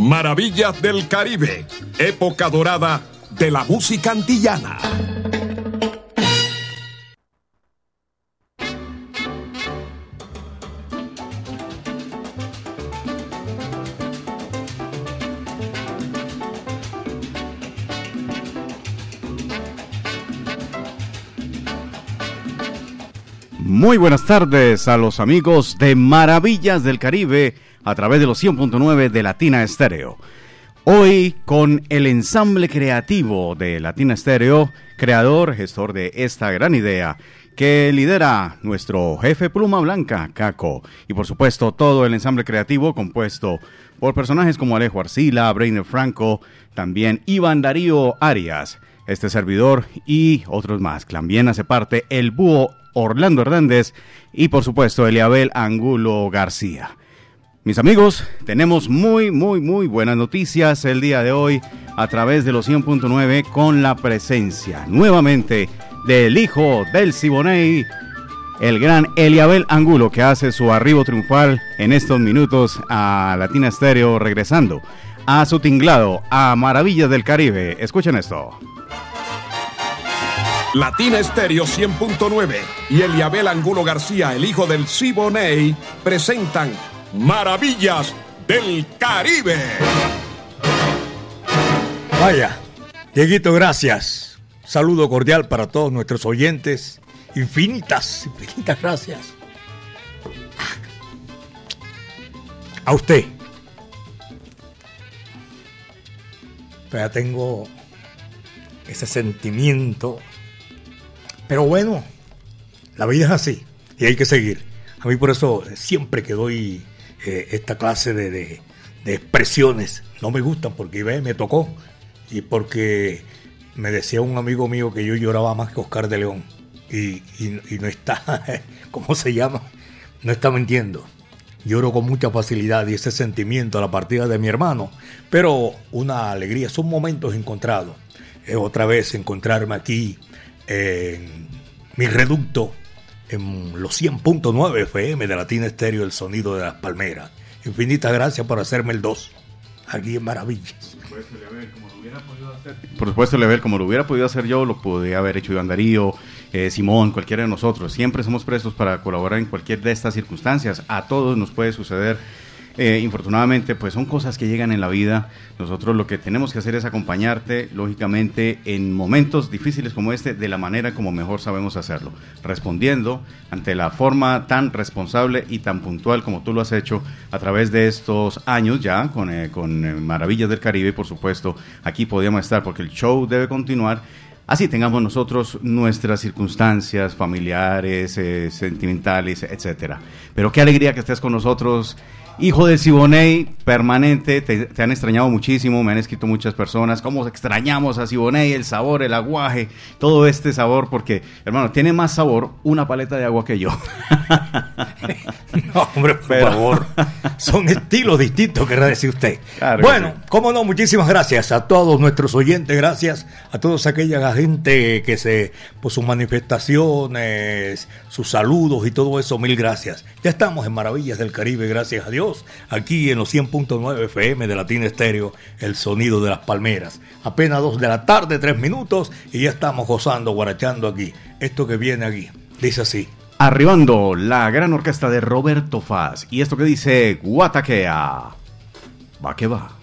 Maravillas del Caribe, época dorada de la música antillana. Muy buenas tardes a los amigos de Maravillas del Caribe a través de los 100.9 de Latina Estéreo. Hoy con el ensamble creativo de Latina Estéreo, creador, gestor de esta gran idea, que lidera nuestro jefe Pluma Blanca, Caco, y por supuesto todo el ensamble creativo compuesto por personajes como Alejo Arcila, Brainer Franco, también Iván Darío Arias, este servidor y otros más. También hace parte el búho Orlando Hernández y por supuesto Eliabel Angulo García. Mis amigos, tenemos muy, muy, muy buenas noticias el día de hoy a través de los 100.9 con la presencia nuevamente del hijo del Siboney, el gran Eliabel Angulo, que hace su arribo triunfal en estos minutos a Latina Estéreo, regresando a su tinglado, a Maravillas del Caribe. Escuchen esto. Latina Estéreo 100.9 y Eliabel Angulo García, el hijo del Siboney, presentan Maravillas del Caribe. Vaya, Dieguito, gracias. Saludo cordial para todos nuestros oyentes. Infinitas, infinitas gracias. A usted. Ya tengo ese sentimiento. Pero bueno, la vida es así y hay que seguir. A mí por eso siempre que doy eh, esta clase de, de, expresiones no me gustan porque ve, me tocó y porque me decía un amigo mío que yo lloraba más que Oscar de León y, y, no está, ¿cómo se llama? No está mintiendo. Lloro con mucha facilidad y ese sentimiento a la partida de mi hermano, pero una alegría, son momentos encontrados. Otra vez encontrarme aquí en mi reducto en los 100.9 FM de Latina Estéreo, el sonido de las palmeras. Infinitas gracias por hacerme el 2, aquí en Maravillas. Por supuesto, Level, como lo hubiera podido hacer yo, lo podía haber hecho Iván Darío, eh, Simón, cualquiera de nosotros. Siempre somos prestos para colaborar en cualquier de estas circunstancias. A todos nos puede suceder eh, infortunadamente, pues son cosas que llegan en la vida. Nosotros lo que tenemos que hacer es acompañarte, lógicamente, en momentos difíciles como este, de la manera como mejor sabemos hacerlo, respondiendo ante la forma tan responsable y tan puntual como tú lo has hecho a través de estos años ya, con, eh, con eh, Maravillas del Caribe, por supuesto, aquí podíamos estar porque el show debe continuar. Así tengamos nosotros nuestras circunstancias familiares, eh, sentimentales, etcétera. Pero qué alegría que estés con nosotros Hijo del Siboney, permanente, te, te, han extrañado muchísimo, me han escrito muchas personas, cómo extrañamos a Siboney, el sabor, el aguaje, todo este sabor, porque, hermano, tiene más sabor una paleta de agua que yo. no, hombre, por Pero... favor, son estilos distintos, querrá decir usted. Claro bueno, sí. cómo no, muchísimas gracias a todos nuestros oyentes, gracias a toda aquella gente que se, por sus manifestaciones, sus saludos y todo eso, mil gracias. Ya estamos en Maravillas del Caribe, gracias a Dios aquí en los 100.9 FM de Latina Estéreo, el sonido de las palmeras. Apenas dos de la tarde, tres minutos, y ya estamos gozando, guarachando aquí. Esto que viene aquí, dice así. Arribando la gran orquesta de Roberto Faz. Y esto que dice Guataquea. Va que va.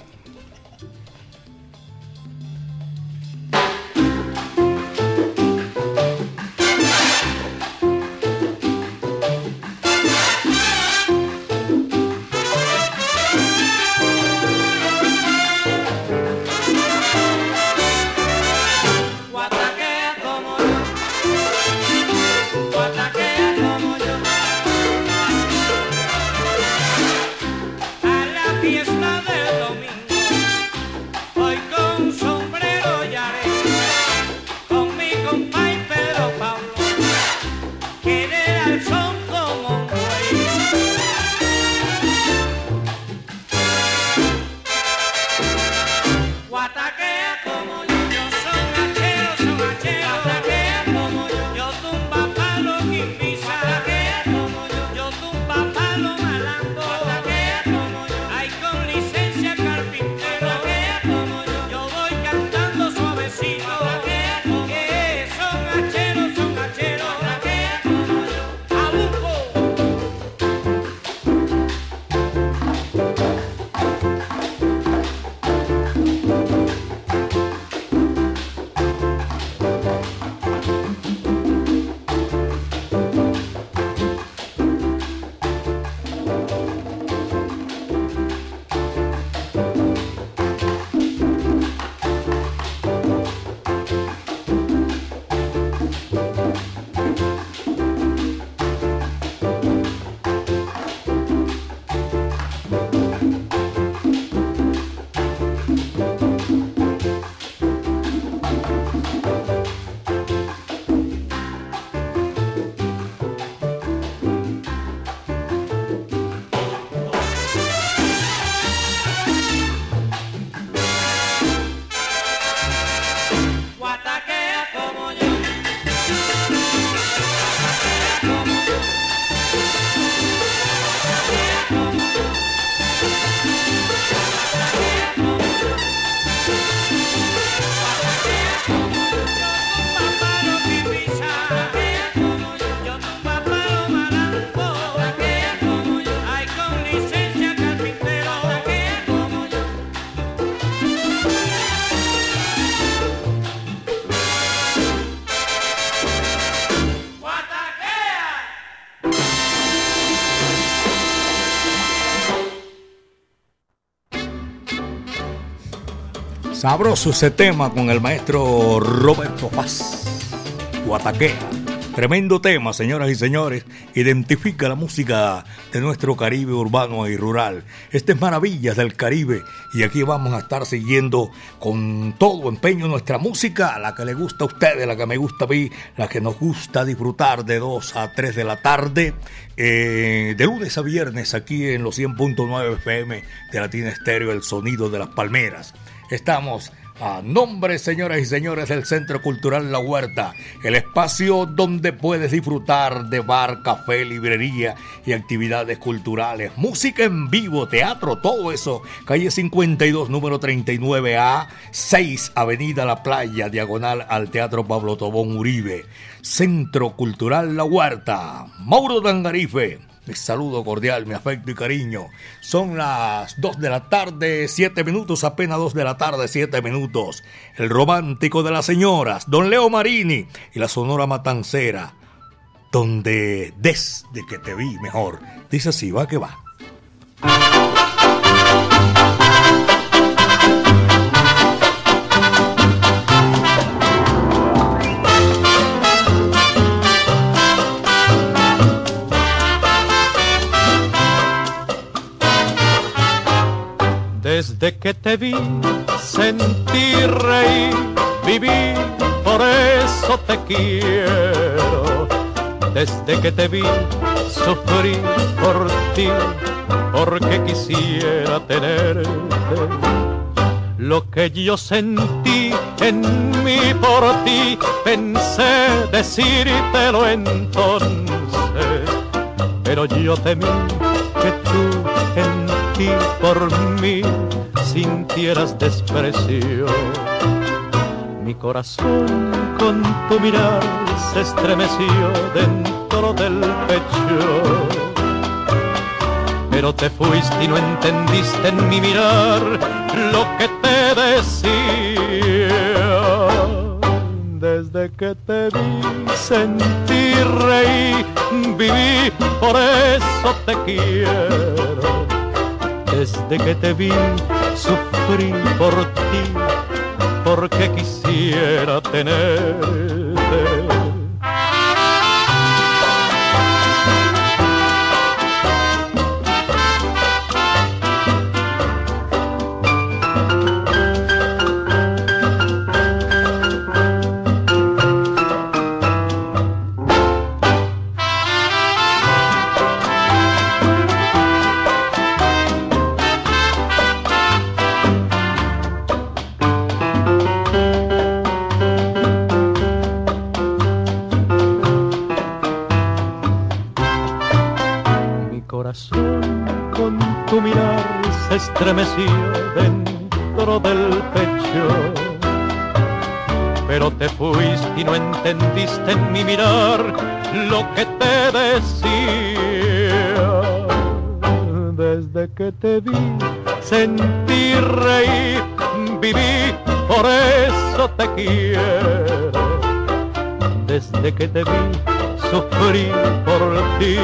Sabroso ese tema con el maestro Roberto Paz. Guataquea. Tremendo tema, señoras y señores. Identifica la música de nuestro Caribe urbano y rural. Este es Maravillas del Caribe. Y aquí vamos a estar siguiendo con todo empeño nuestra música, la que le gusta a ustedes, la que me gusta a mí, la que nos gusta disfrutar de 2 a 3 de la tarde, eh, de lunes a viernes, aquí en los 100.9 FM de Latina Estéreo, el sonido de las palmeras. Estamos a nombre, señoras y señores, del Centro Cultural La Huerta, el espacio donde puedes disfrutar de bar, café, librería y actividades culturales, música en vivo, teatro, todo eso. Calle 52, número 39A, 6, Avenida La Playa, diagonal al Teatro Pablo Tobón Uribe. Centro Cultural La Huerta, Mauro Dangarife mi saludo cordial, mi afecto y cariño. Son las 2 de la tarde, 7 minutos, apenas 2 de la tarde, 7 minutos. El romántico de las señoras, don Leo Marini y la Sonora Matancera, donde desde que te vi mejor. Dice así, va que va. Desde que te vi, sentí reír, viví, por eso te quiero. Desde que te vi, sufrí por ti, porque quisiera tenerte. Lo que yo sentí en mí por ti, pensé decírtelo entonces, pero yo temí que tú en ti por mí sintieras desprecio. Mi corazón con tu mirar se estremeció dentro del pecho. Pero te fuiste y no entendiste en mi mirar lo que te decía. Desde que te vi sentí reír, viví, por eso te quiero desde que te vi sufrí por ti, porque quisiera tenerte estremeció dentro del pecho. Pero te fuiste y no entendiste en mi mirar lo que te decía. Desde que te vi, sentí reír, viví, por eso te quiero. Desde que te vi, sufrí por ti,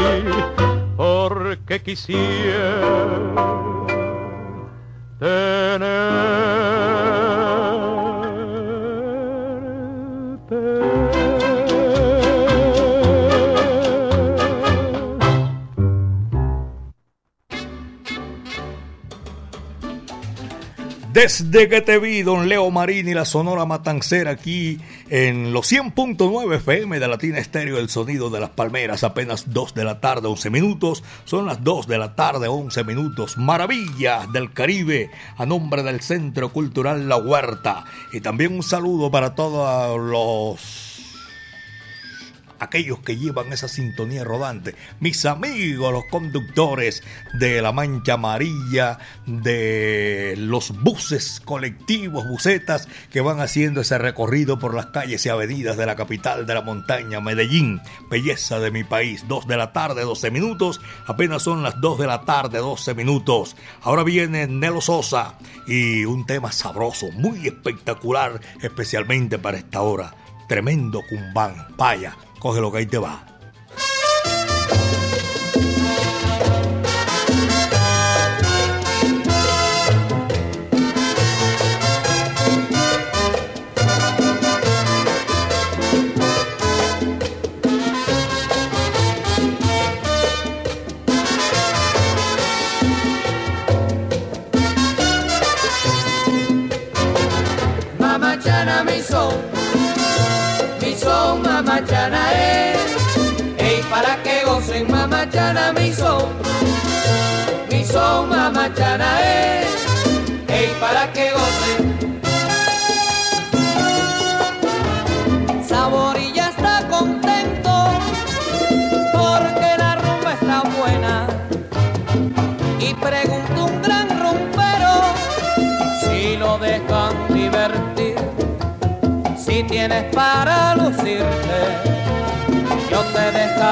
porque quisiera desde que te vi, don Leo Marini, la Sonora Matancera, aquí en los 100.9 FM de Latina Estéreo, el sonido de las palmeras, apenas 2 de la tarde, 11 minutos. Son las 2 de la tarde, 11 minutos. Maravillas del Caribe, a nombre del Centro Cultural La Huerta. Y también un saludo para todos los aquellos que llevan esa sintonía rodante, mis amigos, los conductores de la Mancha Amarilla, de los buses colectivos, busetas que van haciendo ese recorrido por las calles y avenidas de la capital de la montaña, Medellín, belleza de mi país. Dos de la tarde, 12 minutos, apenas son las dos de la tarde, 12 minutos. Ahora viene Nelo Sosa y un tema sabroso, muy espectacular, especialmente para esta hora. Tremendo cumbán, paya coge lo que ahí te va.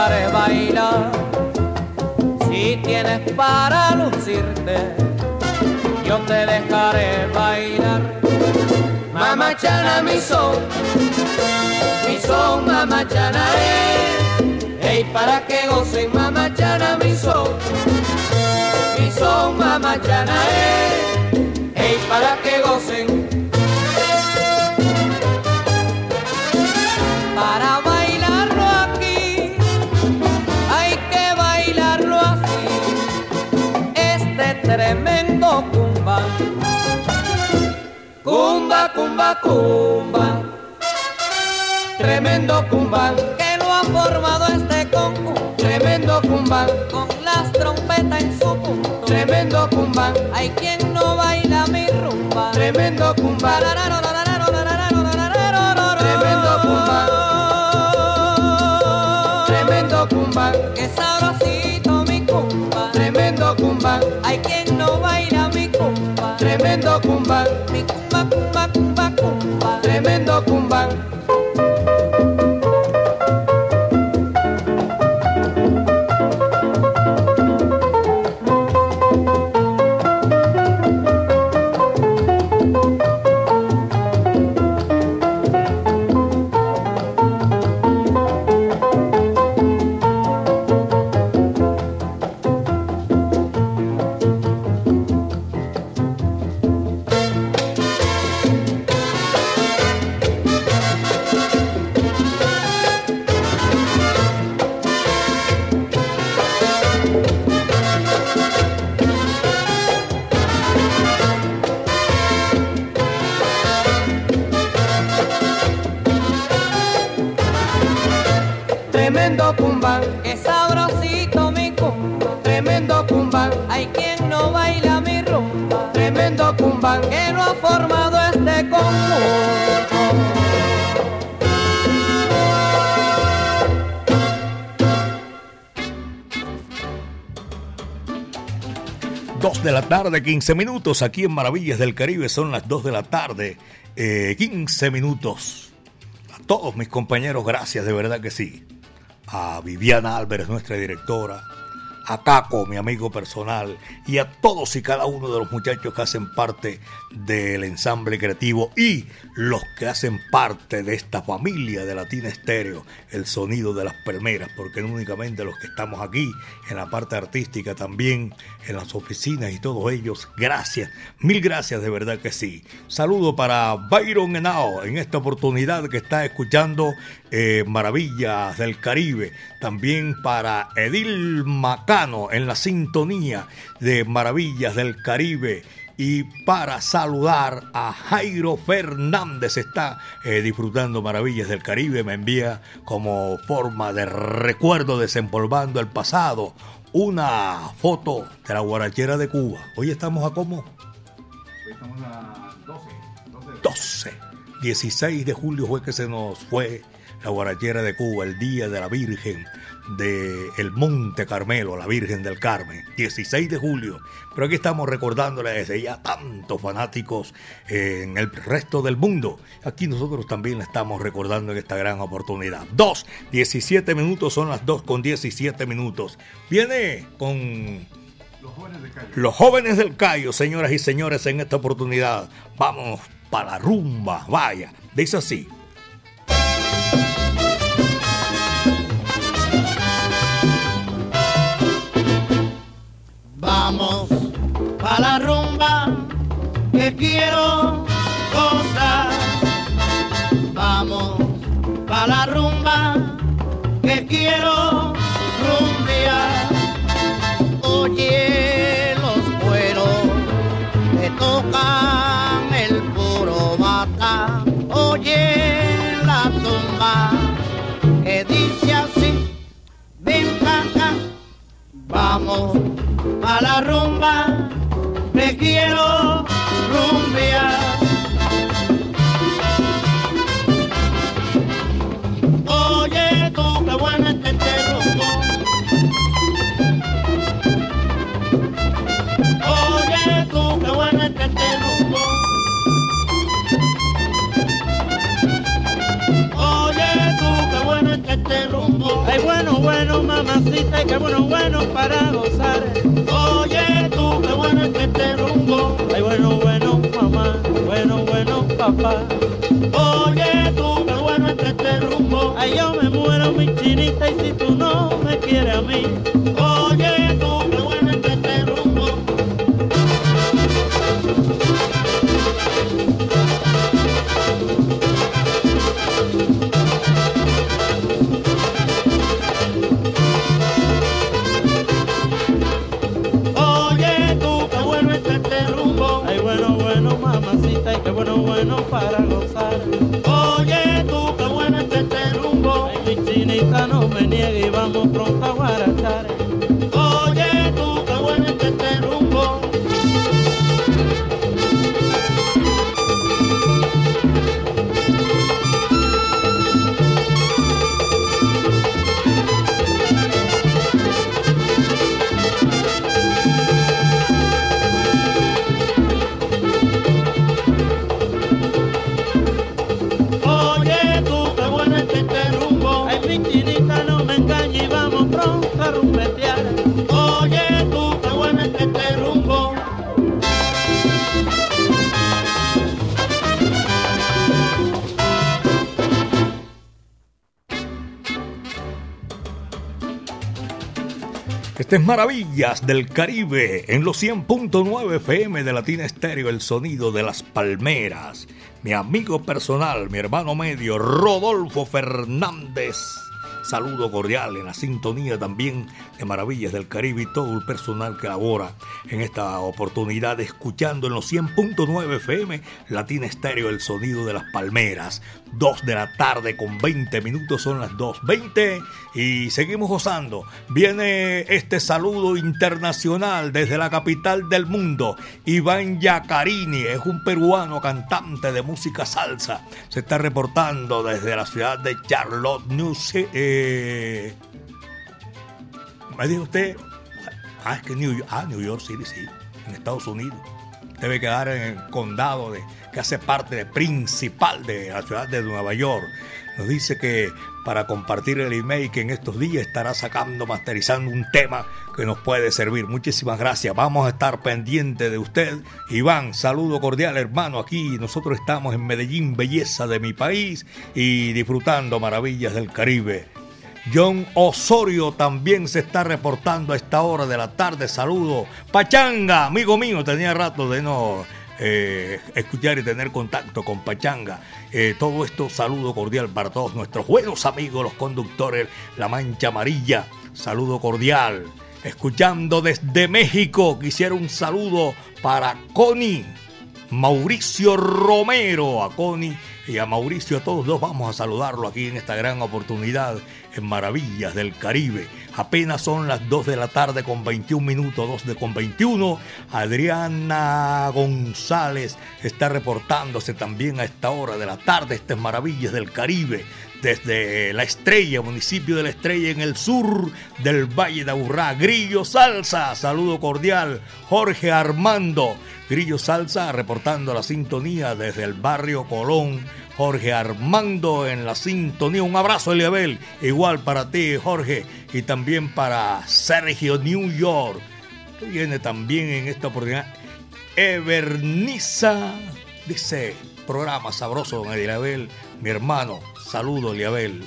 Dejaré bailar. Si tienes para lucirte, yo te dejaré bailar. Mamachana mi son, mi son mamachana es, ey para que gocen mamachana mi son mi son mamachana es, ey para que gocen. Cumba, tremendo cumba que lo ha formado este conjunto. Tremendo cumba con las trompetas en su punto. Tremendo cumba, hay quien no baila mi rumba. Tremendo cumba, tremendo cumba, tremendo cumba, que sabrosito mi cumba. Tremendo cumba, hay quien no baila mi cumba. Tremendo cumba, mi 15 minutos. Aquí en Maravillas del Caribe son las 2 de la tarde, eh, 15 minutos. A todos mis compañeros, gracias, de verdad que sí. A Viviana Álvarez, nuestra directora. A Caco, mi amigo personal. Y a todos y cada uno de los muchachos que hacen parte del ensamble creativo y los que hacen parte de esta familia de Latina Estéreo, el sonido de las palmeras, porque no únicamente los que estamos aquí en la parte artística, también en las oficinas y todos ellos, gracias, mil gracias de verdad que sí. Saludo para Byron Henao en esta oportunidad que está escuchando eh, Maravillas del Caribe, también para Edil En la sintonía de Maravillas del Caribe y para saludar a Jairo Fernández. Está eh, disfrutando Maravillas del Caribe. Me envía como forma de recuerdo desempolvando el pasado una foto de la guarachera de Cuba. Hoy estamos a cómo? Hoy estamos a 12. 12. 16 de julio fue que se nos fue la guarachera de Cuba, el Día de la Virgen de el Monte Carmelo, la Virgen del Carmen, 16 de julio. Pero aquí estamos recordándole desde ya tantos fanáticos en el resto del mundo. Aquí nosotros también la estamos recordando en esta gran oportunidad. 2, 17 minutos, son las 2 con 17 minutos. Viene con Los jóvenes de calle. los jóvenes del Cayo, señoras y señores, en esta oportunidad. Vamos para la rumba, vaya. Dice así. Vamos pa' la rumba que quiero gozar. Vamos pa' la rumba que quiero a la rumba. Bueno, bueno, mamacita, y qué bueno, bueno para gozar. Oye tú, qué bueno es este rumbo. Ay, bueno, bueno, mamá, bueno, bueno, papá. Oye tú, qué bueno es este rumbo. Ay, yo me muero, mi chinita, y si tú no me quieres a mí. Oye tú, qué bueno Este es Maravillas del Caribe en los 100.9 FM de Latina Estéreo, el sonido de las palmeras. Mi amigo personal, mi hermano medio, Rodolfo Fernández. Saludo cordial en la sintonía también de Maravillas del Caribe y todo el personal que labora en esta oportunidad, escuchando en los 100.9 FM Latina Estéreo, el sonido de las palmeras. 2 de la tarde con 20 minutos, son las 2.20 y seguimos gozando. Viene este saludo internacional desde la capital del mundo. Iván Yacarini es un peruano cantante de música salsa. Se está reportando desde la ciudad de Charlotte, New eh, ¿Me dijo usted? Ah, es que New York, ah, New York City, sí, en Estados Unidos. Debe quedar en el condado de, que hace parte principal de la ciudad de Nueva York. Nos dice que para compartir el email que en estos días estará sacando, masterizando un tema que nos puede servir. Muchísimas gracias. Vamos a estar pendiente de usted. Iván, saludo cordial hermano. Aquí nosotros estamos en Medellín, belleza de mi país y disfrutando maravillas del Caribe. John Osorio también se está reportando a esta hora de la tarde. Saludo. Pachanga, amigo mío, tenía rato de no eh, escuchar y tener contacto con Pachanga. Eh, todo esto, saludo cordial para todos nuestros buenos amigos, los conductores, La Mancha Amarilla. Saludo cordial. Escuchando desde México, quisiera un saludo para Connie. Mauricio Romero, a Connie y a Mauricio, a todos dos vamos a saludarlo aquí en esta gran oportunidad en Maravillas del Caribe. Apenas son las 2 de la tarde con 21 minutos, 2 de con 21. Adriana González está reportándose también a esta hora de la tarde. Este es Maravillas del Caribe desde La Estrella, municipio de La Estrella, en el sur del Valle de Aburrá. Grillo Salsa, saludo cordial. Jorge Armando, Grillo Salsa, reportando la sintonía desde el barrio Colón. Jorge Armando en la sintonía. Un abrazo, Eliabel. Igual para ti, Jorge. Y también para Sergio New York. Viene también en esta oportunidad. Everniza, dice, programa sabroso, don Eliabel, mi hermano. Saludo, Eliabel.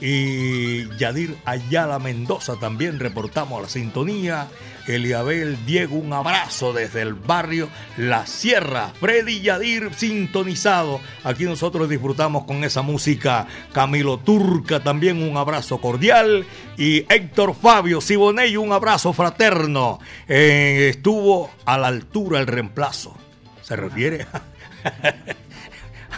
Y Yadir Ayala Mendoza también reportamos la sintonía. Eliabel Diego, un abrazo desde el barrio La Sierra. Freddy Yadir sintonizado. Aquí nosotros disfrutamos con esa música. Camilo Turca también un abrazo cordial. Y Héctor Fabio Siboney, un abrazo fraterno. Eh, estuvo a la altura el reemplazo. Se refiere a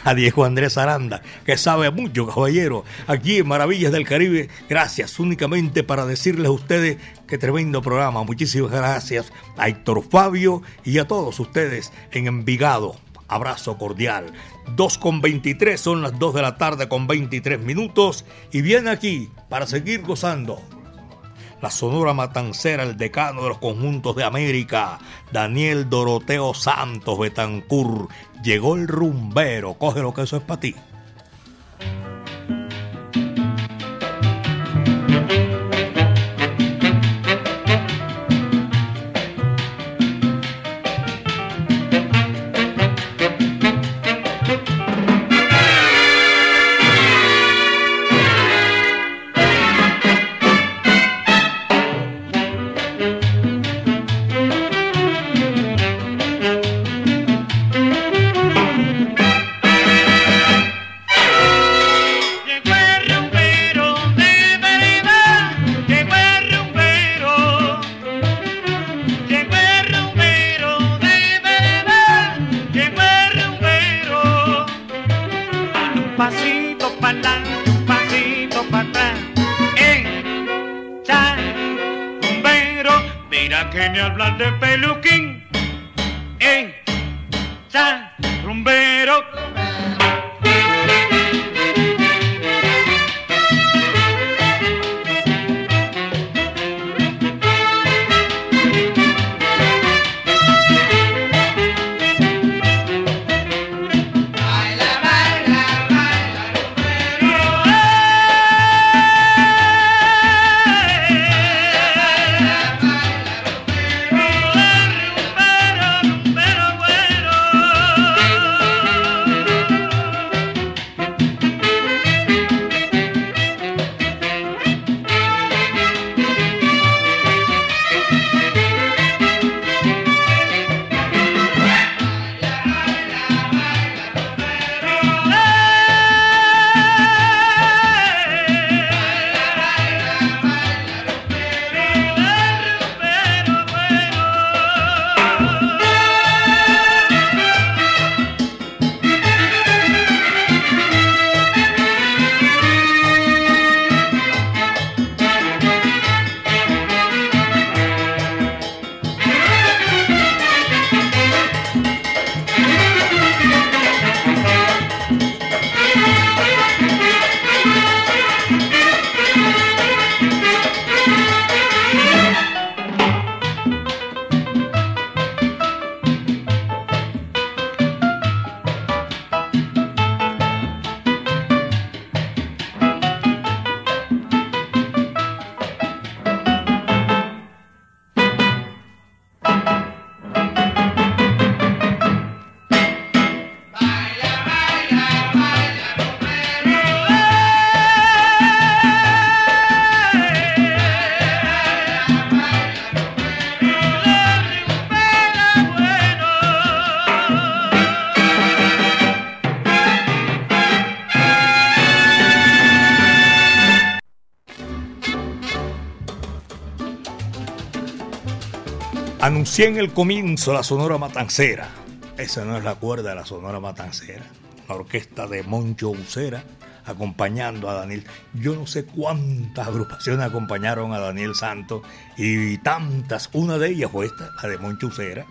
a Diego Andrés Aranda, que sabe mucho, caballero, aquí en Maravillas del Caribe. Gracias, únicamente para decirles a ustedes que tremendo programa. Muchísimas gracias a Héctor Fabio y a todos ustedes en Envigado. Abrazo cordial. 2 con 23, son las 2 de la tarde con 23 minutos. Y viene aquí para seguir gozando la Sonora Matancera, el decano de los conjuntos de América, Daniel Doroteo Santos Betancur. Llegó el rumbero, coge lo que eso es para ti. Anuncié en el comienzo la Sonora Matancera. Esa no es la cuerda de la Sonora Matancera. La orquesta de Moncho Ucera acompañando a Daniel. Yo no sé cuántas agrupaciones acompañaron a Daniel Santos y tantas. Una de ellas fue esta, la de Moncho Ucera.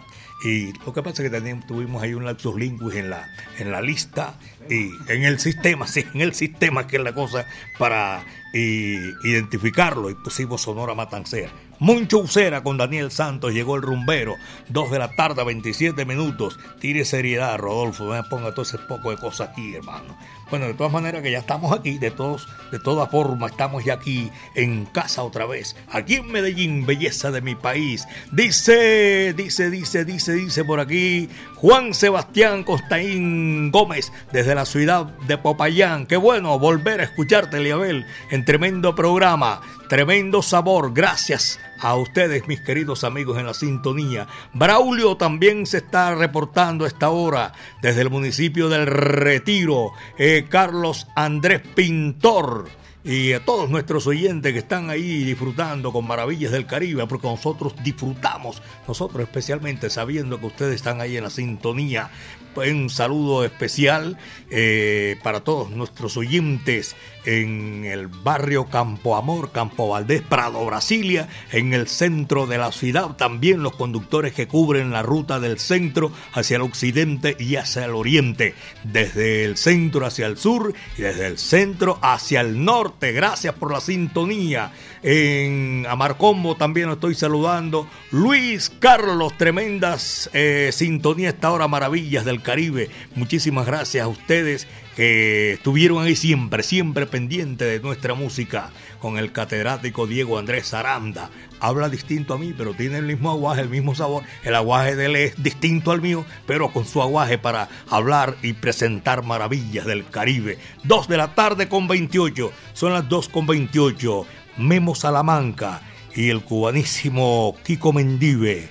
Y lo que pasa es que también tuvimos ahí un lapsus linguis en la, en la lista y en el sistema, sí, en el sistema que es la cosa para identificarlo y pusimos Sonora Matancera. Moncho Ucera con Daniel Santos, llegó el rumbero, 2 de la tarde, 27 minutos. Tire seriedad, Rodolfo, me ponga todo ese poco de cosas aquí, hermano. Bueno, de todas maneras que ya estamos aquí, de todos, de todas formas, estamos ya aquí en casa otra vez, aquí en Medellín, belleza de mi país. Dice, dice, dice, dice, dice por aquí Juan Sebastián Costaín Gómez desde la ciudad de Popayán. Qué bueno volver a escucharte, Liabel, en tremendo programa. Tremendo sabor, gracias a ustedes, mis queridos amigos en la sintonía. Braulio también se está reportando a esta hora desde el municipio del Retiro. Eh, Carlos Andrés Pintor y a todos nuestros oyentes que están ahí disfrutando con maravillas del Caribe, porque nosotros disfrutamos, nosotros especialmente sabiendo que ustedes están ahí en la sintonía. Un saludo especial eh, para todos nuestros oyentes en el barrio Campo Amor, Campo Valdés, Prado, Brasilia, en el centro de la ciudad. También los conductores que cubren la ruta del centro hacia el occidente y hacia el oriente. Desde el centro hacia el sur y desde el centro hacia el norte. Gracias por la sintonía. En Amarcombo también estoy saludando. Luis Carlos, tremendas eh, sintonía esta hora, maravillas del Caribe. Muchísimas gracias a ustedes que estuvieron ahí siempre, siempre pendiente de nuestra música, con el catedrático Diego Andrés Aranda. Habla distinto a mí, pero tiene el mismo aguaje, el mismo sabor. El aguaje de él es distinto al mío, pero con su aguaje para hablar y presentar maravillas del Caribe. Dos de la tarde con 28, son las dos con 28. Memo Salamanca y el cubanísimo Kiko Mendive.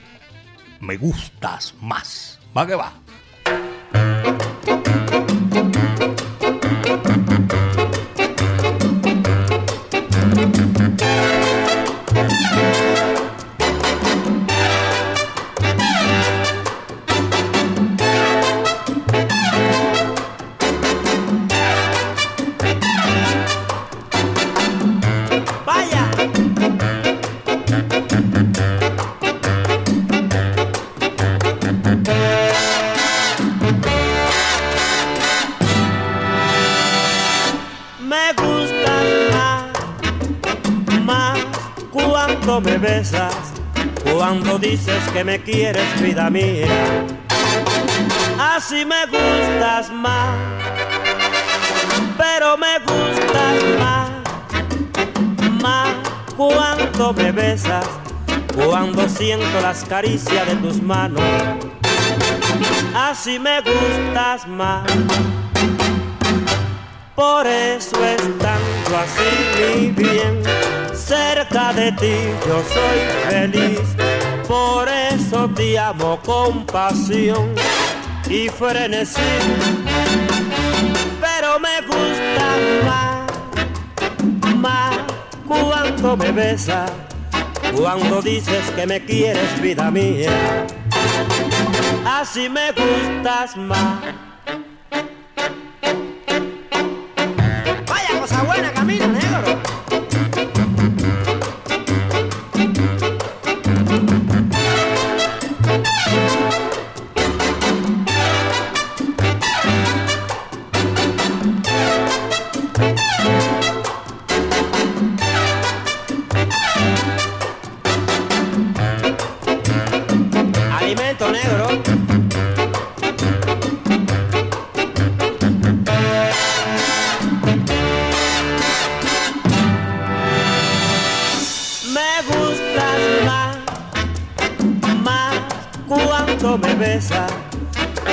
Me gustas más. Va que va. Que me quieres, vida mía. Así me gustas más, pero me gustas más, más cuando me besas, cuando siento las caricias de tus manos. Así me gustas más. Por eso estando así mi bien, cerca de ti yo soy feliz. Por eso te amo con pasión y frenesí. Pero me gusta más, más cuando me besas, cuando dices que me quieres vida mía. Así me gustas más.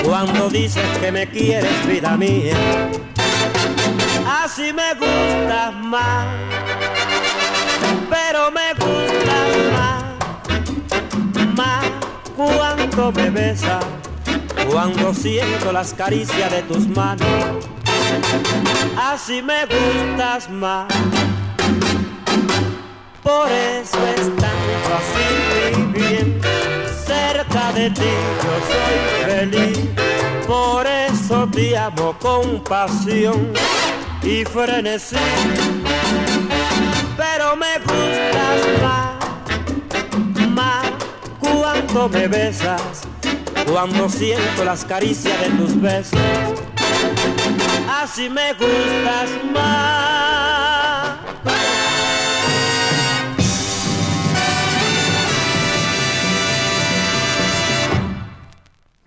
Cuando dices que me quieres, vida mía. Así me gustas más, pero me gustas más, más cuando me besas, cuando siento las caricias de tus manos. Así me gustas más. Por eso estando así muy bien, cerca de ti yo soy feliz. Por eso te amo con pasión y frenesí. Pero me gustas más, más cuando me besas, cuando siento las caricias de tus besos. Así me gustas más.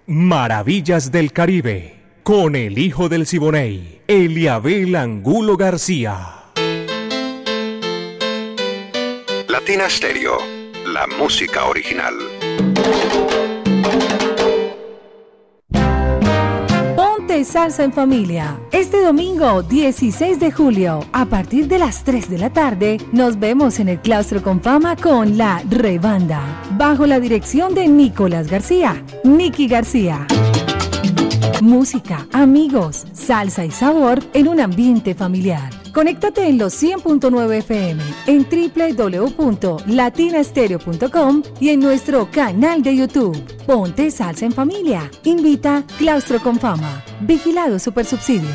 Maravillas del Caribe, con el hijo del Siboney, Eliabel Angulo García. Latina Stereo, la música original. Salsa en Familia. Este domingo 16 de julio, a partir de las 3 de la tarde, nos vemos en el Claustro con Fama con la Rebanda, bajo la dirección de Nicolás García, Nicky García. Música, amigos, salsa y sabor en un ambiente familiar. Conéctate en los 100.9 FM, en www.latinastereo.com y en nuestro canal de YouTube. Ponte salsa en familia. Invita Claustro con Fama. Vigilado Supersubsidio.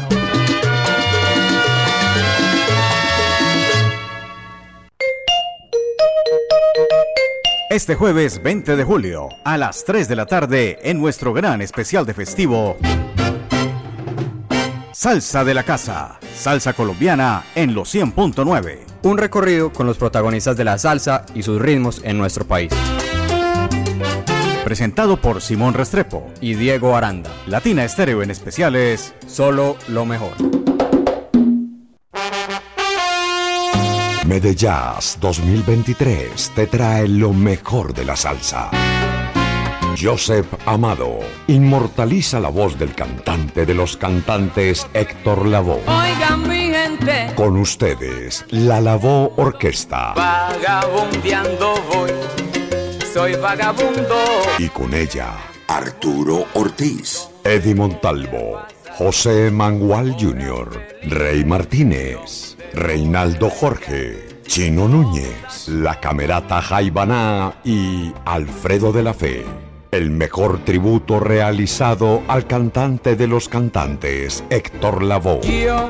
Este jueves 20 de julio, a las 3 de la tarde, en nuestro gran especial de festivo, Salsa de la Casa, salsa colombiana en los 100.9. Un recorrido con los protagonistas de la salsa y sus ritmos en nuestro país. Presentado por Simón Restrepo Y Diego Aranda. Latina Estéreo en especiales. Solo lo mejor. Medellas 2023 te trae lo mejor de la salsa. Joseph Amado inmortaliza la voz del cantante de los cantantes Héctor Lavoe. Oigan mi gente, Con ustedes, la Lavoe Orquesta. vagabundeando voy, soy vagabundo. Y con ella, Arturo Ortiz, Eddie Montalvo, José Mangual Jr., Rey Martínez, Reinaldo Jorge, Chino Núñez, la Camerata Jaibaná y Alfredo de la Fe. El mejor tributo realizado al cantante de los cantantes, Héctor Lavoe. Yo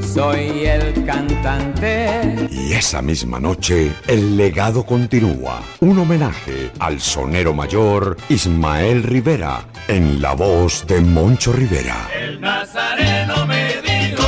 soy el cantante. Y esa misma noche, el legado continúa. Un homenaje al sonero mayor Ismael Rivera, en la voz de Moncho Rivera. El nazareno me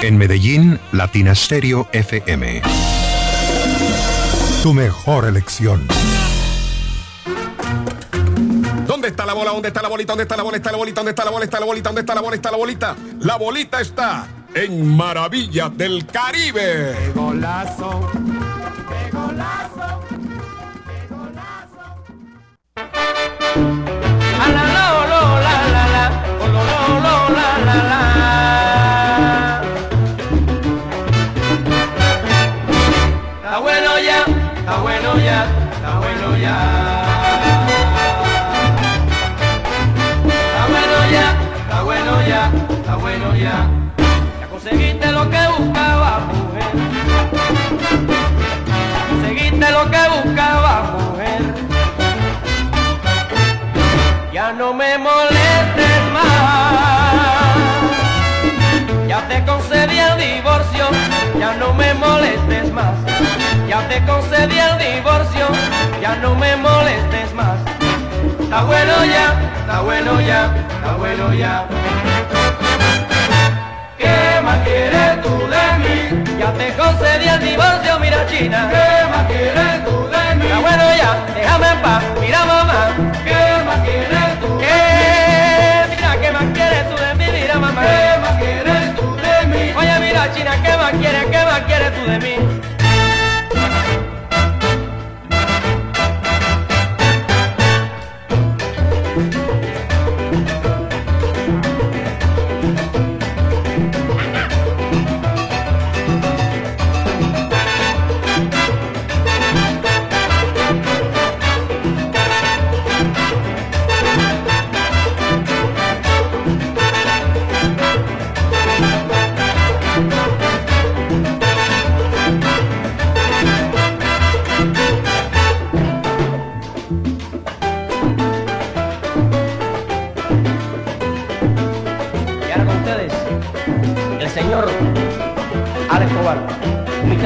En Medellín, Latina Stereo FM. Tu mejor elección. ¿Dónde está la bola? ¿Dónde está la bolita? ¿Dónde está la bola? ¿Está la bolita? ¿Dónde está la bola? ¿Está la bolita? ¿Dónde está la bola? ¿Está la bolita? La bolita está en Maravillas del Caribe. ¡Qué golazo! Divorcio, ya no me molestes más. Ya te concedí el divorcio, ya no me molestes más. Está bueno ya, está bueno ya, está bueno ya. ¿Qué más quieres tú de mí? Ya te concedí el divorcio, mira China. ¿Qué más quieres tú de mí? Está bueno ya, déjame en paz, mira mamá. ¿Qué más quieres China, ¿qué más quieres? ¿Qué más quieres tú de mí?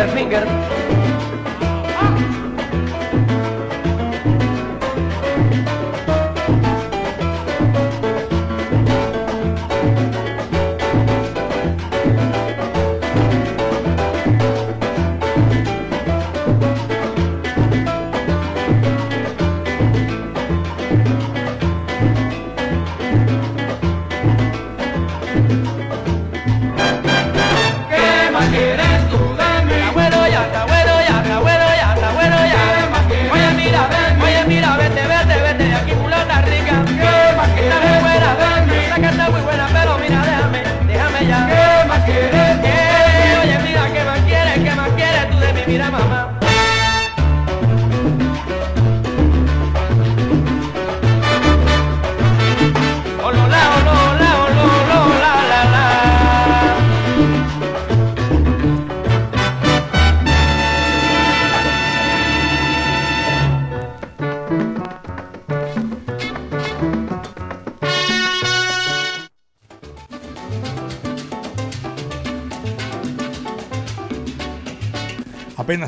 a finger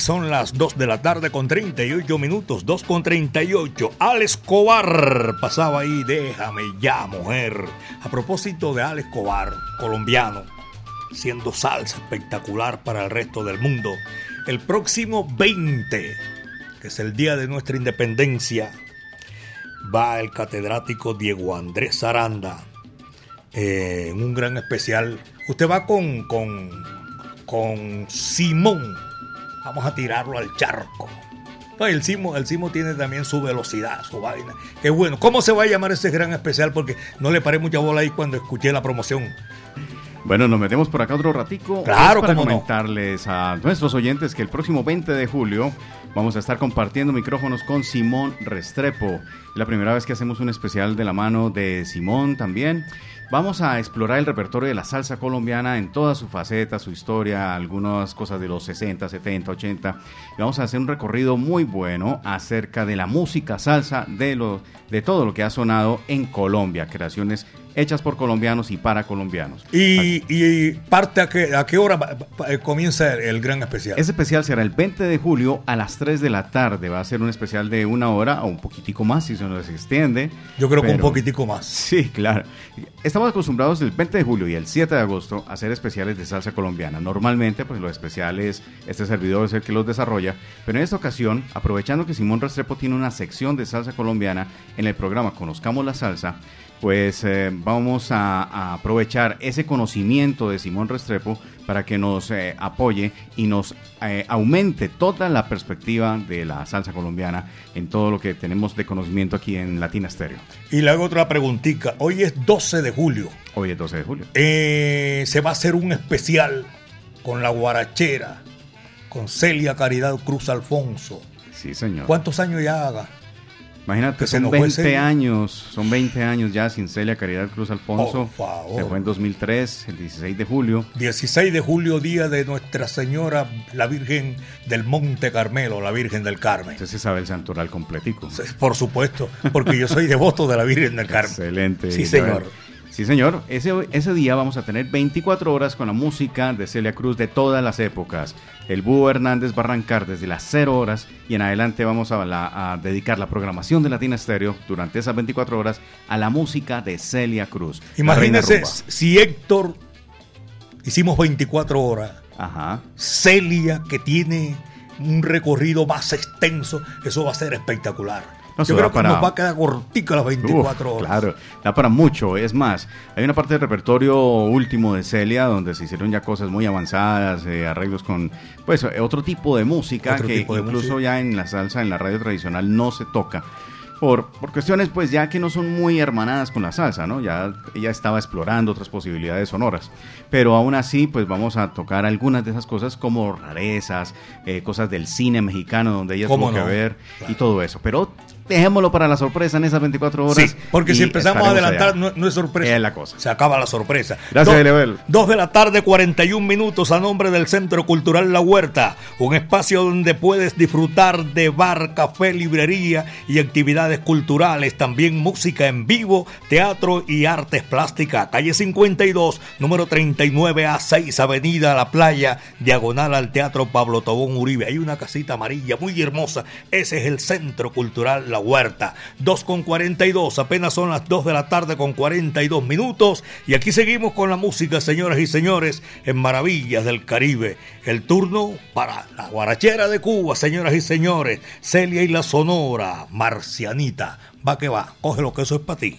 Son las 2 de la tarde con 38 minutos, 2 con 38. Alex Escobar pasaba ahí, déjame ya, mujer. A propósito de Alex Escobar, colombiano, siendo salsa espectacular para el resto del mundo. El próximo 20, que es el día de nuestra independencia, va el catedrático Diego Andrés Aranda eh, en un gran especial. Usted va con, con, con Simón. Vamos a tirarlo al charco. El Simo, el Simo tiene también su velocidad, su vaina. Qué bueno. ¿Cómo se va a llamar ese gran especial? Porque no le paré mucha bola ahí cuando escuché la promoción. Bueno, nos metemos por acá otro ratico. Claro, para no. comentarles a nuestros oyentes que el próximo 20 de julio vamos a estar compartiendo micrófonos con Simón Restrepo. Es la primera vez que hacemos un especial de la mano de Simón también. Vamos a explorar el repertorio de la salsa colombiana en toda su faceta, su historia, algunas cosas de los 60, 70, 80. Y vamos a hacer un recorrido muy bueno acerca de la música salsa, de, lo, de todo lo que ha sonado en Colombia, creaciones hechas por colombianos y para colombianos. Y, y parte a qué, a qué hora eh, comienza el, el gran especial. Ese especial será el 20 de julio a las 3 de la tarde. Va a ser un especial de una hora o un poquitico más si se nos extiende. Yo creo que un poquitico más. Sí, claro. Estamos acostumbrados el 20 de julio y el 7 de agosto a hacer especiales de salsa colombiana. Normalmente, pues los especiales, este servidor es el que los desarrolla. Pero en esta ocasión, aprovechando que Simón Restrepo tiene una sección de salsa colombiana en el programa Conozcamos la Salsa, pues eh, vamos a, a aprovechar ese conocimiento de Simón Restrepo para que nos eh, apoye y nos eh, aumente toda la perspectiva de la salsa colombiana en todo lo que tenemos de conocimiento aquí en Latina Stereo. Y le hago otra preguntita. Hoy es 12 de julio. Hoy es 12 de julio. Se va a hacer un especial con la guarachera, con Celia Caridad Cruz Alfonso. Sí, señor. ¿Cuántos años ya haga? Imagínate, que son nos fue 20 Celia? años, son 20 años ya sin Celia Caridad Cruz Alfonso. Por favor. Se fue en 2003, el 16 de julio. 16 de julio, día de Nuestra Señora, la Virgen del Monte Carmelo, la Virgen del Carmen. Usted se sabe el santoral completico. Por supuesto, porque yo soy devoto de la Virgen del Carmen. Excelente. Sí, señor. Sí, señor. Ese, ese día vamos a tener 24 horas con la música de Celia Cruz de todas las épocas. El Búho Hernández va a arrancar desde las 0 horas y en adelante vamos a, la- a dedicar la programación de Latina Stereo durante esas 24 horas a la música de Celia Cruz. rumba. si Héctor hicimos 24 horas. Ajá. Celia, que tiene un recorrido más extenso, eso va a ser espectacular. No, Yo creo que para- nos va a quedar cortica las 24 Uf, horas. Claro, da para mucho. Es más, hay una parte del repertorio último de Celia donde se hicieron ya cosas muy avanzadas, eh, arreglos con pues otro tipo de música que de incluso música. ya en la salsa, en la radio tradicional no se toca. Por, por cuestiones pues ya que no son muy hermanadas con la salsa, ¿no? Ya ella estaba explorando otras posibilidades sonoras. Pero aún así pues vamos a tocar algunas de esas cosas como rarezas, eh, cosas del cine mexicano donde ella ¿Cómo tuvo no? que ver y todo eso. Pero dejémoslo para la sorpresa en esas 24 horas. Sí, porque si empezamos a adelantar no, no es sorpresa. Es la cosa. Se acaba la sorpresa. Gracias, Elebel. Dos de la tarde, 41 minutos a nombre del Centro Cultural La Huerta, un espacio donde puedes disfrutar de bar, café, librería y actividades culturales, también música en vivo, teatro y artes plásticas. Calle 52, número 39 a 6, Avenida La Playa, diagonal al Teatro Pablo Tobón Uribe. Hay una casita amarilla muy hermosa. Ese es el Centro Cultural La Huerta. 2 con 42, apenas son las 2 de la tarde con 42 minutos. Y aquí seguimos con la música, señoras y señores, en Maravillas del Caribe. El turno para la guarachera de Cuba, señoras y señores. Celia y la Sonora, Marcianita. Va que va, coge lo que eso es para ti.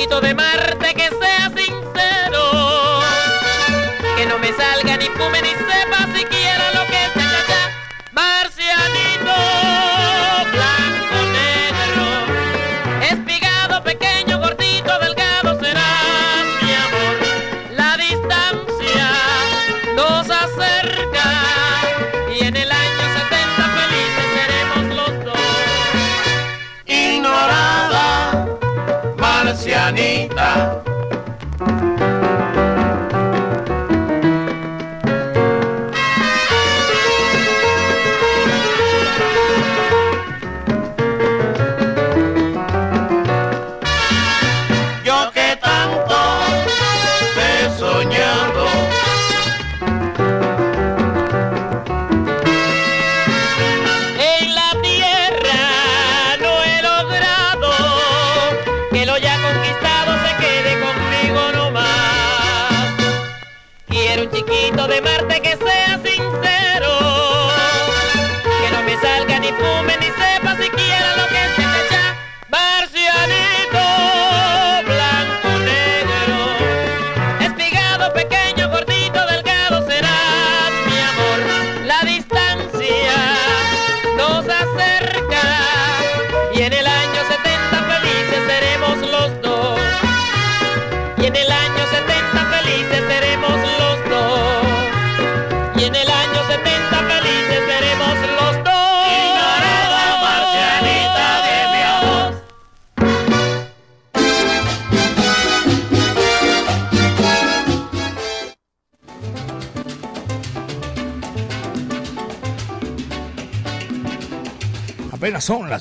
Chiquito de Marte que sea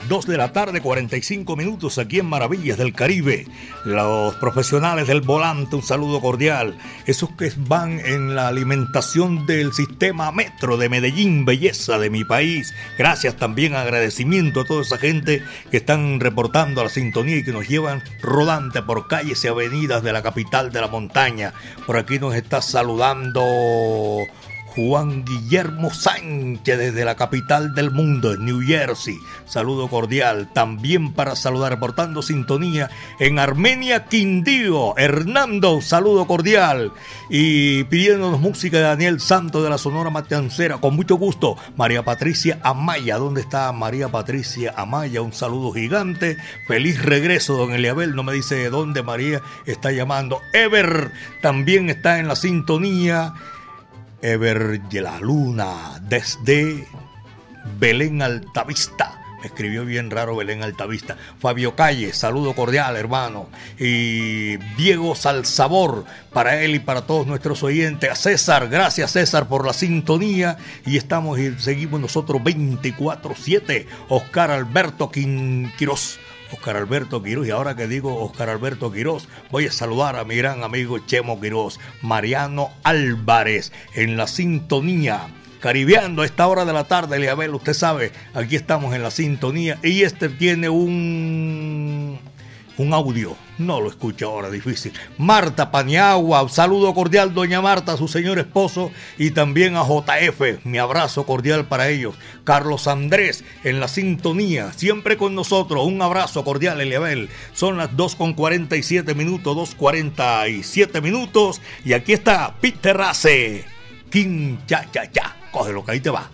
2 de la tarde, 45 minutos aquí en Maravillas del Caribe. Los profesionales del volante, un saludo cordial. Esos que van en la alimentación del sistema metro de Medellín, belleza de mi país. Gracias también, agradecimiento a toda esa gente que están reportando a la sintonía y que nos llevan rodante por calles y avenidas de la capital de la montaña. Por aquí nos está saludando Juan Guillermo Sánchez desde la capital del mundo, New Jersey. Saludo cordial. También para saludar, reportando sintonía en Armenia, Quindío. Hernando, saludo cordial. Y pidiéndonos música de Daniel Santo de la Sonora Matancera. Con mucho gusto, María Patricia Amaya. ¿Dónde está María Patricia Amaya? Un saludo gigante. Feliz regreso, don Eliabel. No me dice de dónde María está llamando. Ever también está en la sintonía. Ever la Luna desde Belén Altavista. Me escribió bien raro Belén Altavista. Fabio Calle, saludo cordial, hermano. Y Diego Salsabor, para él y para todos nuestros oyentes. A César, gracias César por la sintonía. Y estamos y seguimos nosotros 24-7. Oscar Alberto Quinquiros Oscar Alberto Quiroz. Y ahora que digo Oscar Alberto Quiroz, voy a saludar a mi gran amigo Chemo Quiroz, Mariano Álvarez, en la sintonía. Caribeando a esta hora de la tarde, Eliabel, usted sabe, aquí estamos en la sintonía y este tiene un un audio. No lo escucho ahora, difícil. Marta Paniagua, saludo cordial, doña Marta, su señor esposo y también a JF, mi abrazo cordial para ellos. Carlos Andrés en la sintonía, siempre con nosotros, un abrazo cordial, Eliabel. Son las 2 con 47 minutos, 2.47 minutos y aquí está Peter Race. King cha cha cha. Cógelo que ahí te va.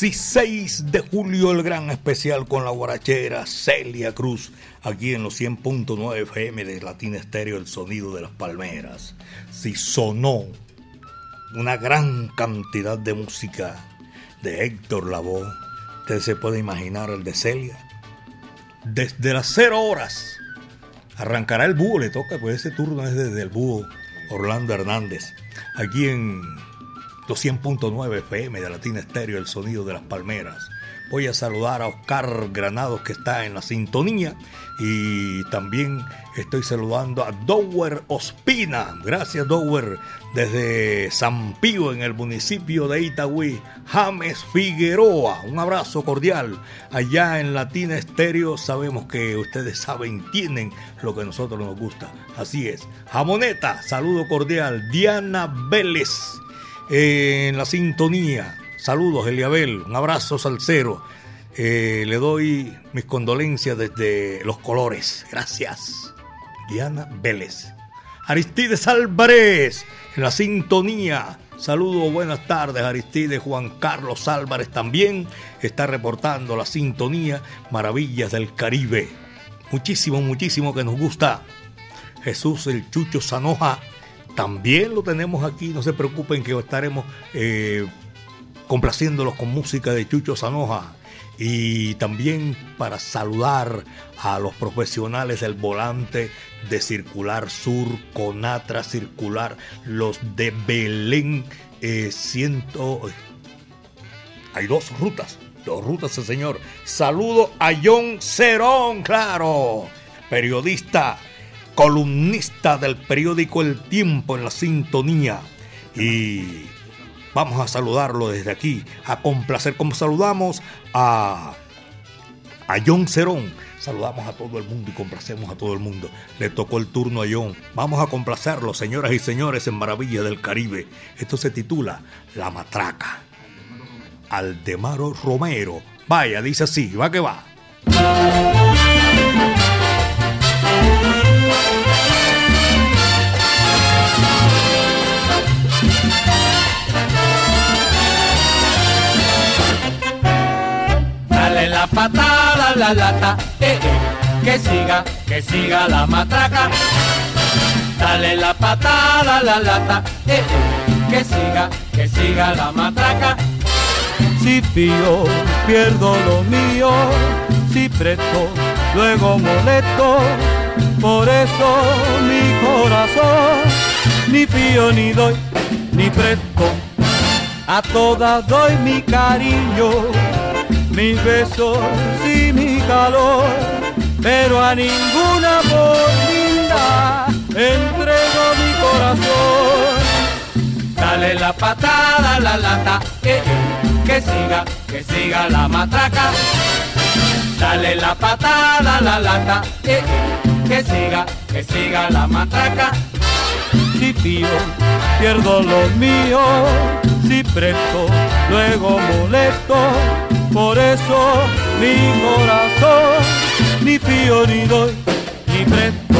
16 de julio el gran especial con la guarachera Celia Cruz, aquí en los 100.9 FM de Latina Estéreo, el sonido de las palmeras. Si sonó una gran cantidad de música de Héctor Lavoe, usted se puede imaginar el de Celia. Desde las 0 horas arrancará el búho, le toca, pues ese turno es desde el búho Orlando Hernández, aquí en los 100.9 FM de Latina Estéreo, el sonido de las palmeras. Voy a saludar a Oscar Granados que está en la sintonía y también estoy saludando a Dower Ospina. Gracias Dower desde San Pío en el municipio de Itagüí. James Figueroa, un abrazo cordial. Allá en Latina Estéreo sabemos que ustedes saben, tienen lo que a nosotros nos gusta. Así es. Jamoneta, saludo cordial. Diana Vélez en la sintonía. Saludos, Eliabel. Un abrazo salsero. Eh, le doy mis condolencias desde Los Colores. Gracias. Diana Vélez. Aristides Álvarez en la sintonía. Saludos, buenas tardes, Aristides. Juan Carlos Álvarez también está reportando la sintonía Maravillas del Caribe. Muchísimo, muchísimo que nos gusta. Jesús el Chucho Sanoja también lo tenemos aquí. No se preocupen que estaremos eh, complaciéndolos con música de Chucho Sanoja y también para saludar a los profesionales del volante de Circular Sur, Conatra Circular, los de Belén, eh, ciento... Hay dos rutas, dos rutas, señor. Saludo a John Cerón, claro, periodista, columnista del periódico El Tiempo en la sintonía. Y Vamos a saludarlo desde aquí, a complacer como saludamos a, a John Cerón. Saludamos a todo el mundo y complacemos a todo el mundo. Le tocó el turno a John. Vamos a complacerlo, señoras y señores, en Maravilla del Caribe. Esto se titula La Matraca. Aldemaro Romero. Vaya, dice así, va que va. Patada la lata, eh, eh, que siga, que siga la matraca. Dale la patada la lata, eh, eh, que siga, que siga la matraca. Si fío, pierdo lo mío, si presto, luego molesto. Por eso mi corazón, ni fío ni doy, ni presto. A todas doy mi cariño mis besos y mi calor, pero a ninguna por entrego mi corazón. Dale la patada a la lata, eh, eh, que siga, que siga la matraca. Dale la patada a la lata, eh, eh, que siga, que siga la matraca. Si fío, pierdo lo mío, si presto, luego molesto por eso mi corazón, ni fío ni doy, ni presto.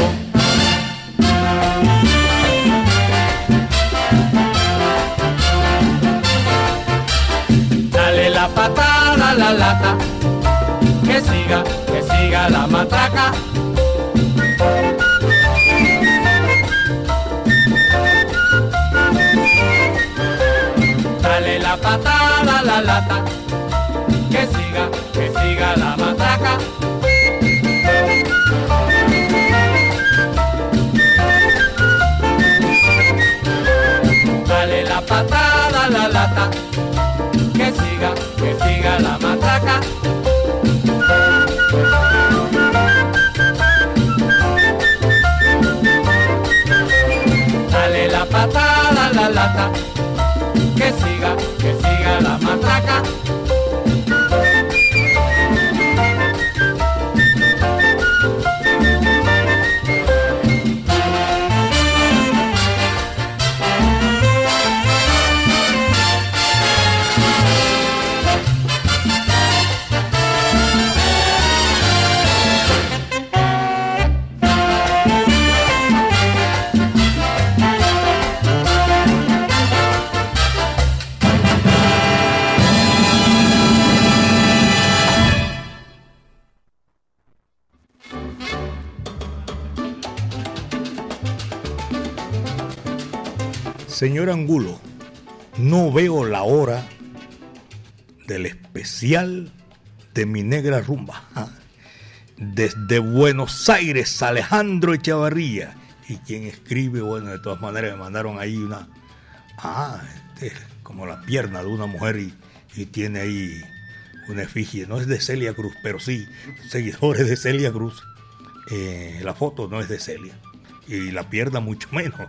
Dale la patada a la lata, que siga, que siga la matraca. Dale la patada a la lata patada Señor Angulo, no veo la hora del especial de mi negra rumba. Desde Buenos Aires, Alejandro Echavarría. Y quien escribe, bueno, de todas maneras me mandaron ahí una Ah, este, como la pierna de una mujer y, y tiene ahí una efigie. No es de Celia Cruz, pero sí, seguidores de Celia Cruz. Eh, la foto no es de Celia. Y la pierna mucho menos.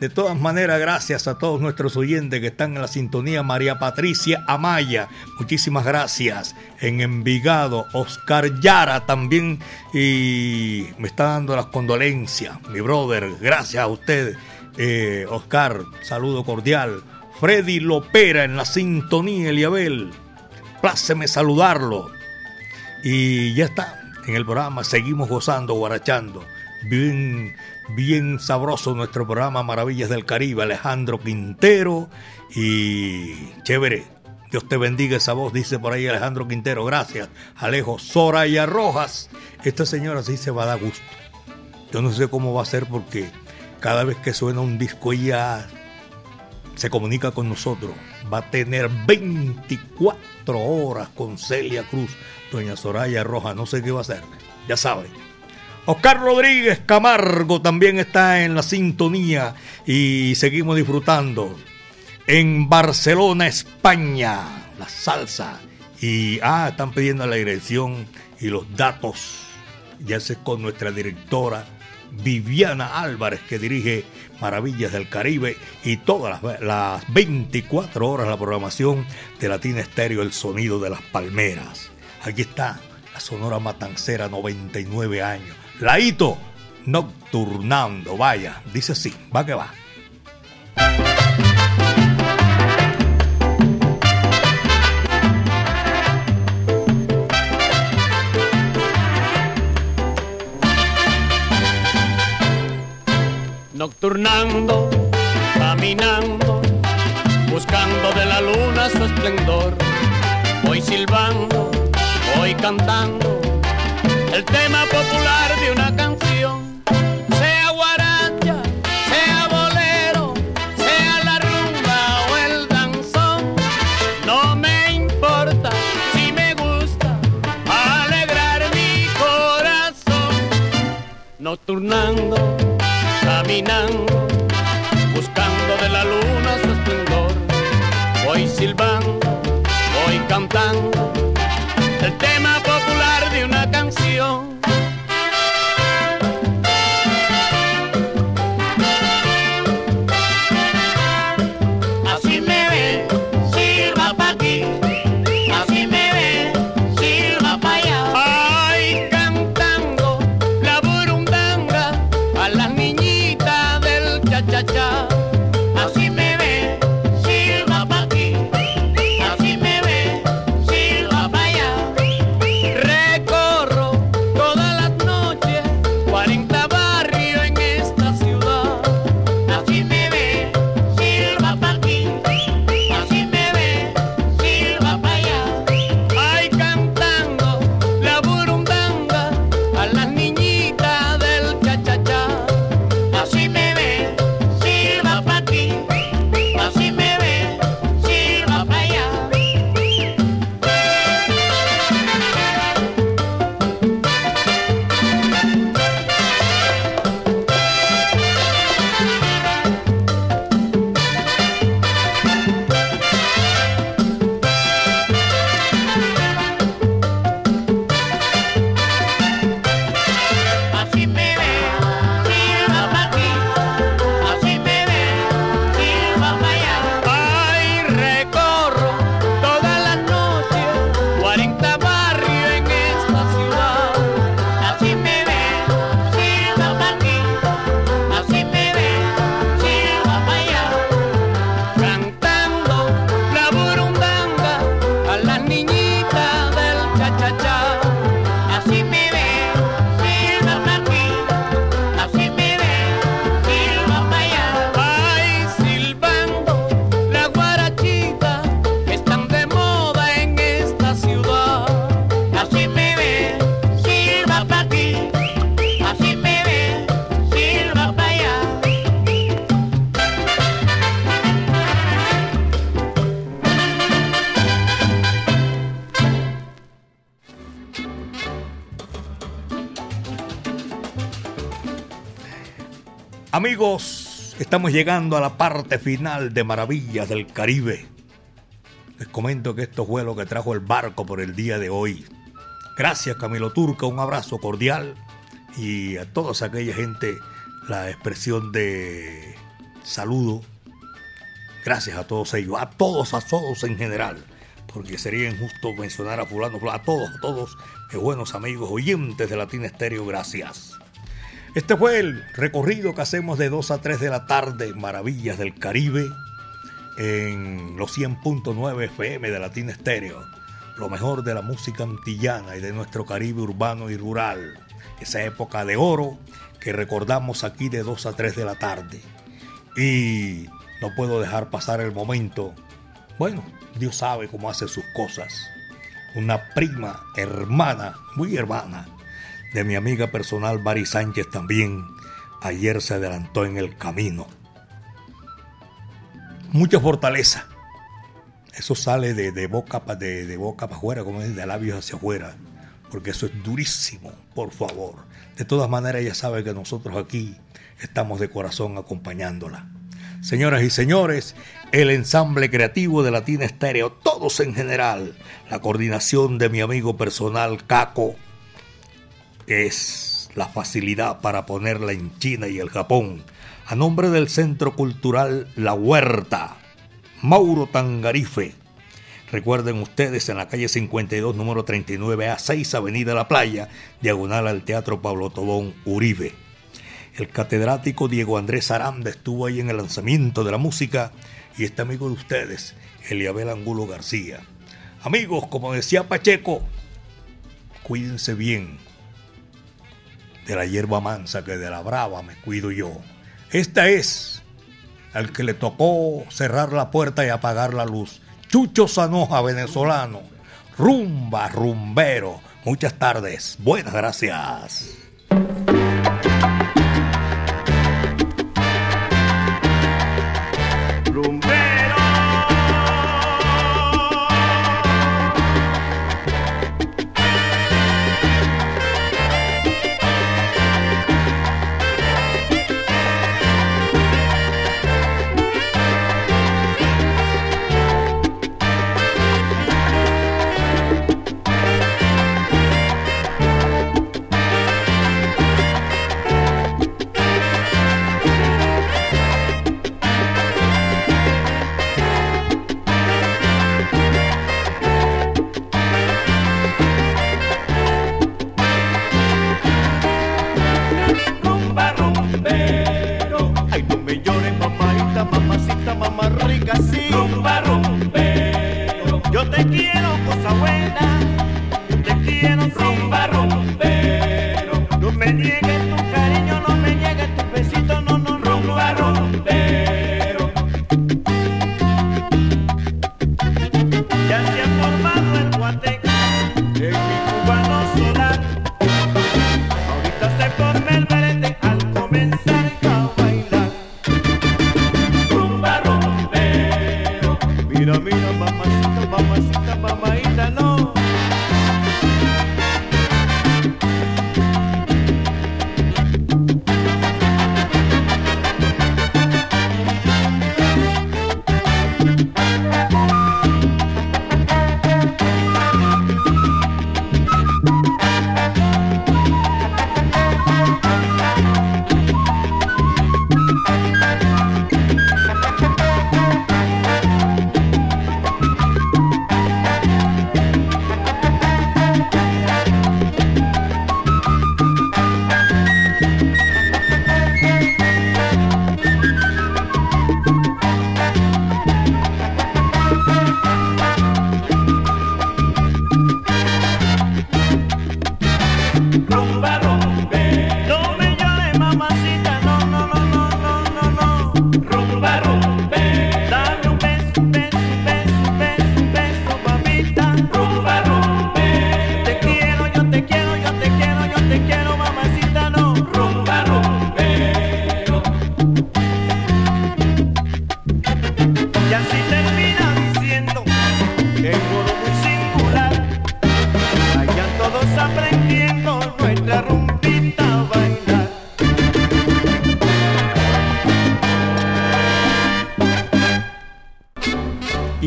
De todas maneras, gracias a todos nuestros oyentes que están en la sintonía. María Patricia Amaya, muchísimas gracias. En Envigado, Oscar Yara también. Y me está dando las condolencias, mi brother. Gracias a usted, eh, Oscar. Saludo cordial. Freddy Lopera en la sintonía, Eliabel. Pláceme saludarlo. Y ya está, en el programa seguimos gozando, guarachando. Bien bien sabroso nuestro programa Maravillas del Caribe, Alejandro Quintero y chévere. Dios te bendiga esa voz, dice por ahí Alejandro Quintero. Gracias, Alejo Soraya Rojas. Esta señora sí se va a dar gusto. Yo no sé cómo va a ser porque cada vez que suena un disco ella se comunica con nosotros. Va a tener 24 horas con Celia Cruz, doña Soraya Rojas. No sé qué va a hacer. Ya saben. Oscar Rodríguez Camargo también está en la sintonía y seguimos disfrutando. En Barcelona, España, la salsa. Y, ah, están pidiendo la dirección y los datos. Ya sé con nuestra directora Viviana Álvarez, que dirige Maravillas del Caribe y todas las, las 24 horas la programación de Latina Estéreo, el sonido de las palmeras. Aquí está la Sonora Matancera, 99 años. Laito, nocturnando, vaya, dice así, va que va. Nocturnando, caminando, buscando de la luna su esplendor. Voy silbando, voy cantando el tema popular de una canción, sea guaracha, sea bolero, sea la rumba o el danzón, no me importa si me gusta alegrar mi corazón, nocturnando, caminando, Amigos, Estamos llegando a la parte final de Maravillas del Caribe. Les comento que esto fue lo que trajo el barco por el día de hoy. Gracias Camilo Turca, un abrazo cordial y a toda aquella gente la expresión de saludo. Gracias a todos ellos, a todos, a todos en general, porque sería injusto mencionar a fulano, a todos, a todos, mis buenos amigos oyentes de Latina Estéreo, gracias. Este fue el recorrido que hacemos de 2 a 3 de la tarde, Maravillas del Caribe, en los 100.9 FM de Latina Estéreo. Lo mejor de la música antillana y de nuestro Caribe urbano y rural. Esa época de oro que recordamos aquí de 2 a 3 de la tarde. Y no puedo dejar pasar el momento. Bueno, Dios sabe cómo hace sus cosas. Una prima, hermana, muy hermana, de mi amiga personal Bari Sánchez también ayer se adelantó en el camino. Mucha fortaleza. Eso sale de, boca para de, boca para afuera, como es de labios hacia afuera, porque eso es durísimo, por favor. De todas maneras, ella sabe que nosotros aquí estamos de corazón acompañándola. Señoras y señores, el ensamble creativo de Latina Estéreo, todos en general, la coordinación de mi amigo personal Caco, es la facilidad para ponerla en China y el Japón, a nombre del Centro Cultural La Huerta, Mauro Tangarife. Recuerden ustedes en la calle 52, número 39A, 6 Avenida La Playa, diagonal al Teatro Pablo Tobón, Uribe. El catedrático Diego Andrés Aranda estuvo ahí en el lanzamiento de la música y este amigo de ustedes, Eliabel Angulo García. Amigos, como decía Pacheco, cuídense bien de la hierba mansa que de la brava me cuido yo. Esta es al que le tocó cerrar la puerta y apagar la luz. Chucho Sanoja, venezolano. Rumba, rumbero. Muchas tardes. Buenas gracias. Mira, mira, mamacita, mamacita, mamadita, no.